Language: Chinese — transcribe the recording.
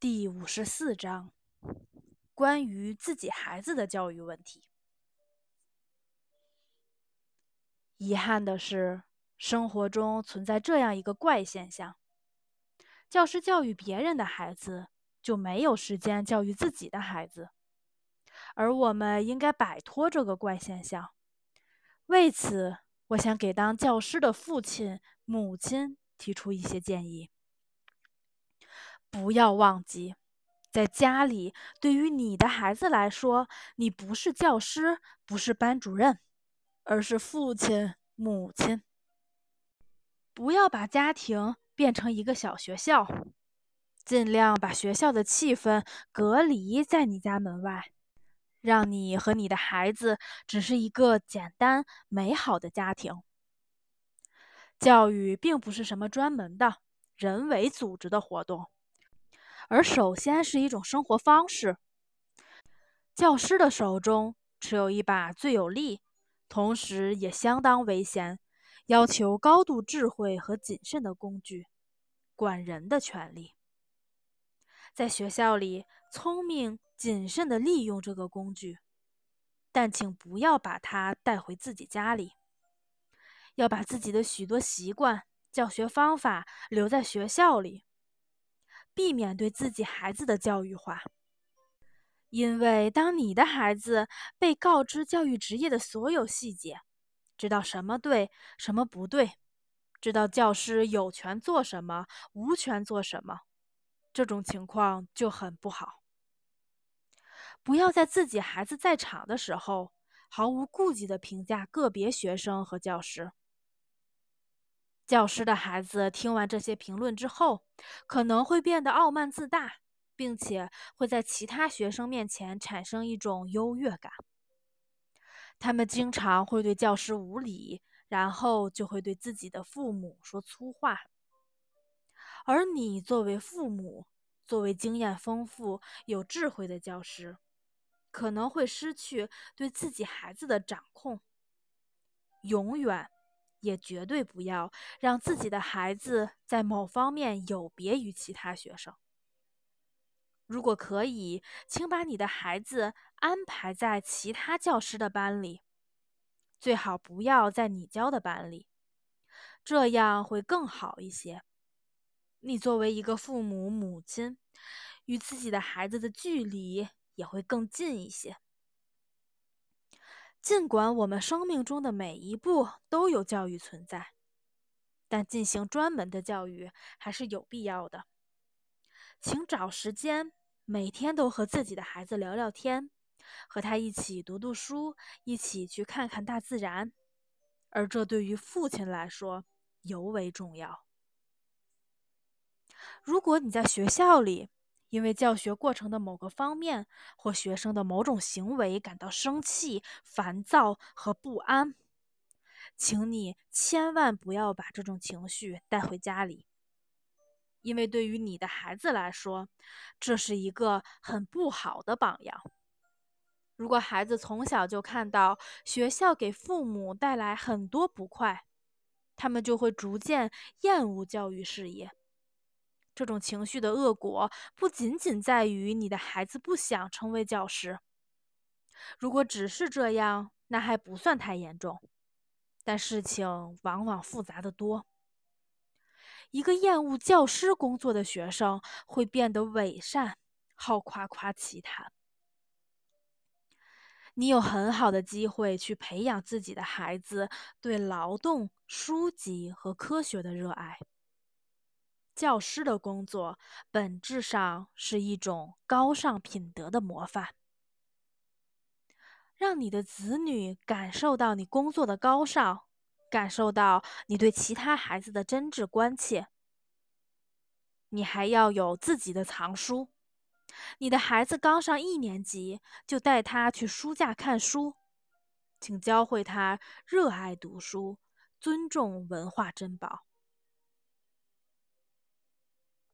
第五十四章：关于自己孩子的教育问题。遗憾的是，生活中存在这样一个怪现象：教师教育别人的孩子，就没有时间教育自己的孩子。而我们应该摆脱这个怪现象。为此，我想给当教师的父亲、母亲提出一些建议。不要忘记，在家里，对于你的孩子来说，你不是教师，不是班主任，而是父亲、母亲。不要把家庭变成一个小学校，尽量把学校的气氛隔离在你家门外，让你和你的孩子只是一个简单美好的家庭。教育并不是什么专门的、人为组织的活动。而首先是一种生活方式。教师的手中持有一把最有力，同时也相当危险、要求高度智慧和谨慎的工具——管人的权利。在学校里，聪明谨慎地利用这个工具，但请不要把它带回自己家里。要把自己的许多习惯、教学方法留在学校里。避免对自己孩子的教育化，因为当你的孩子被告知教育职业的所有细节，知道什么对，什么不对，知道教师有权做什么，无权做什么，这种情况就很不好。不要在自己孩子在场的时候，毫无顾忌地评价个别学生和教师。教师的孩子听完这些评论之后，可能会变得傲慢自大，并且会在其他学生面前产生一种优越感。他们经常会对教师无礼，然后就会对自己的父母说粗话。而你作为父母，作为经验丰富、有智慧的教师，可能会失去对自己孩子的掌控，永远。也绝对不要让自己的孩子在某方面有别于其他学生。如果可以，请把你的孩子安排在其他教师的班里，最好不要在你教的班里，这样会更好一些。你作为一个父母、母亲，与自己的孩子的距离也会更近一些。尽管我们生命中的每一步都有教育存在，但进行专门的教育还是有必要的。请找时间，每天都和自己的孩子聊聊天，和他一起读读书，一起去看看大自然，而这对于父亲来说尤为重要。如果你在学校里，因为教学过程的某个方面或学生的某种行为感到生气、烦躁和不安，请你千万不要把这种情绪带回家里，因为对于你的孩子来说，这是一个很不好的榜样。如果孩子从小就看到学校给父母带来很多不快，他们就会逐渐厌恶教育事业。这种情绪的恶果不仅仅在于你的孩子不想成为教师。如果只是这样，那还不算太严重，但事情往往复杂的多。一个厌恶教师工作的学生会变得伪善，好夸夸其谈。你有很好的机会去培养自己的孩子对劳动、书籍和科学的热爱。教师的工作本质上是一种高尚品德的模范。让你的子女感受到你工作的高尚，感受到你对其他孩子的真挚关切。你还要有自己的藏书。你的孩子刚上一年级，就带他去书架看书，请教会他热爱读书，尊重文化珍宝。